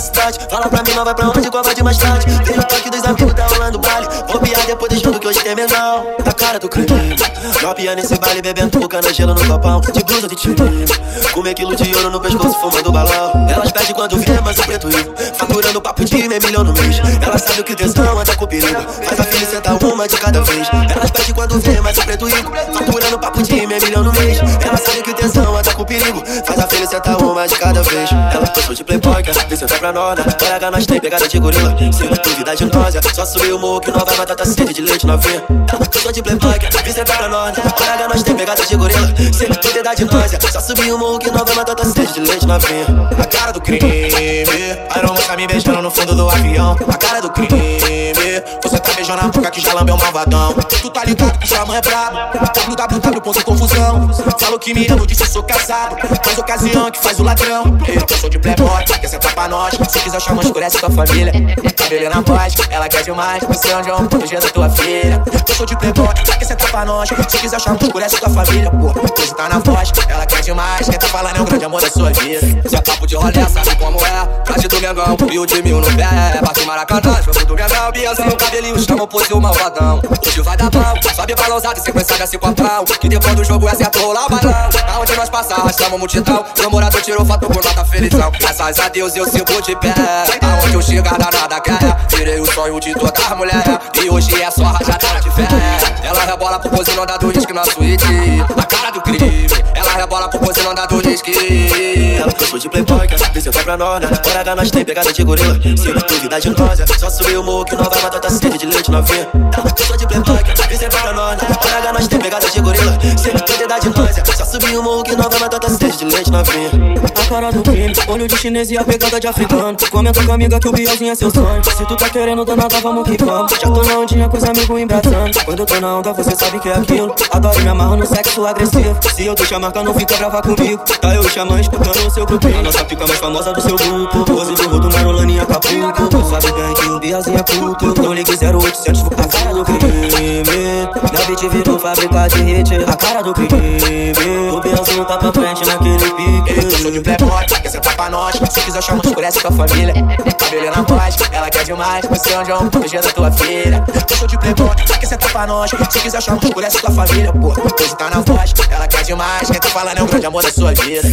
cidade. Fala pra mim, não vai pra onde, qual vai de mais tarde. Veio o toque dos amigos, tá rolando baile. Vou piar depois do jogo que hoje tem menal. A cara do crime. Dropia nesse baile, bebendo cana gelo no copão. De blusa de time. Comer quilo de ouro no pescoço, fumando balão. Elas pedem quando vê, mas o preto rico. Faturando papo de meio milhão no mês. Ela sabe o que tesão anda com perigo. Faz a filha sentar uma de cada vez. Elas pedem quando vê, mas o preto rico. Faturando papo de meio milhão no mês. Ela sabe que tesão anda com perigo. Faz a filha sentar uma de cada vez. Ela passou de playboy, quer vê sentar pra nona. Olha, nós tem pegada de gorila. Se não duvida de náusea, só subir o morro que não vai matar tá sede de leite novinha. Ela passou de playboy, vê sentar pra nona. Olha, nós tem pegada de gorila. Se não duvida de náusea, só subir o morro que não vai matar tá sede de leite novinha. A cara do crime, aroma tá me beijando no fundo do avião. A cara do crime, você tá beijando a boca que já lambeu malvadão. Tu tá ligado que o xamã é brabo. www.confusão. Falo que me amo, disse sou casado. Faz ocasião que faz o ladrão. Eu sou de playboy, quer sentar pra nós. Se quiser chamar, escurece tua família. Cabelo na voz, ela quer demais. Você é onde eu proteger da tua filha. Eu sou de playboy, quer sentar pra nós. Se quiser chamar, escurece tua família. Pô, hoje tá na voz, ela quer demais. Quem tá falando é o grande amor da sua vida. Se é papo de rolê, sabe como é. Frase do Mengão, e o de mil no pé. Bate Maracanã, jogo do Mengão. Biazão, cabelinho, chama o seu malvadão. Hoje vai dar bom, sobe balançado, sequência desse copão. Que depois do jogo é certo rolar o balão. Aonde nós passar, arrastamos multidão. Namorado tirou foto por nota felizão. Graças a Deus eu sigo de pé. Aonde eu chegar, danada quer. Tirei o sonho de toda a mulher. E hoje é só rajada de fé. Ela rebola pro pose, não dá do disque na suíte. A cara do crime. Ela rebola pro pose, não dá do disque. Passou de playboy, vê sentar pra nona. Olha, nós tem pegada de gorila. Se não duvida de náusea, só subir o morro que não vai matar sede de leite novinha. Passou de playboy, vê sentar pra nona. Olha, nós tem pegada de gorila. Se não duvida de só subir o morro que não vai matar tá sede de leite novinha. A cara do crime, olho de chinês e a pegada de africano. Comenta com a amiga que o Bielzinho é seu sonho. Se tu tá querendo danada, vamos que vamos. Já tô na ondinha com os amigos embraçando. Quando eu tô na onda, você sabe que é aquilo. Adoro me amarro no sexo agressivo. Se eu deixar marca, não fica brava comigo. Tá eu e o escutando o seu grupinho. A nossa fica mais famosa do seu grupo. Pose do rodo, Marolane e Acapulco. Sabe bem que o Bielzinho é puto. Não ligue 0800, a cara do crime. Beat virou fábrica de hit. A cara do crime. O Bielzinho tá pra frente naquele pique. Eu sou de playboy, quer sentar pra nós. Se quiser chamar, escurece tua família. Cabelo na voz, ela quer demais. Você é onde eu proteger da tua filha. Sou de playboy, quer sentar pra nós. Se quiser chamar, escurece tua família. Pô, hoje tá na voz, ela quer demais. Quem tá falando é o grande amor da sua vida.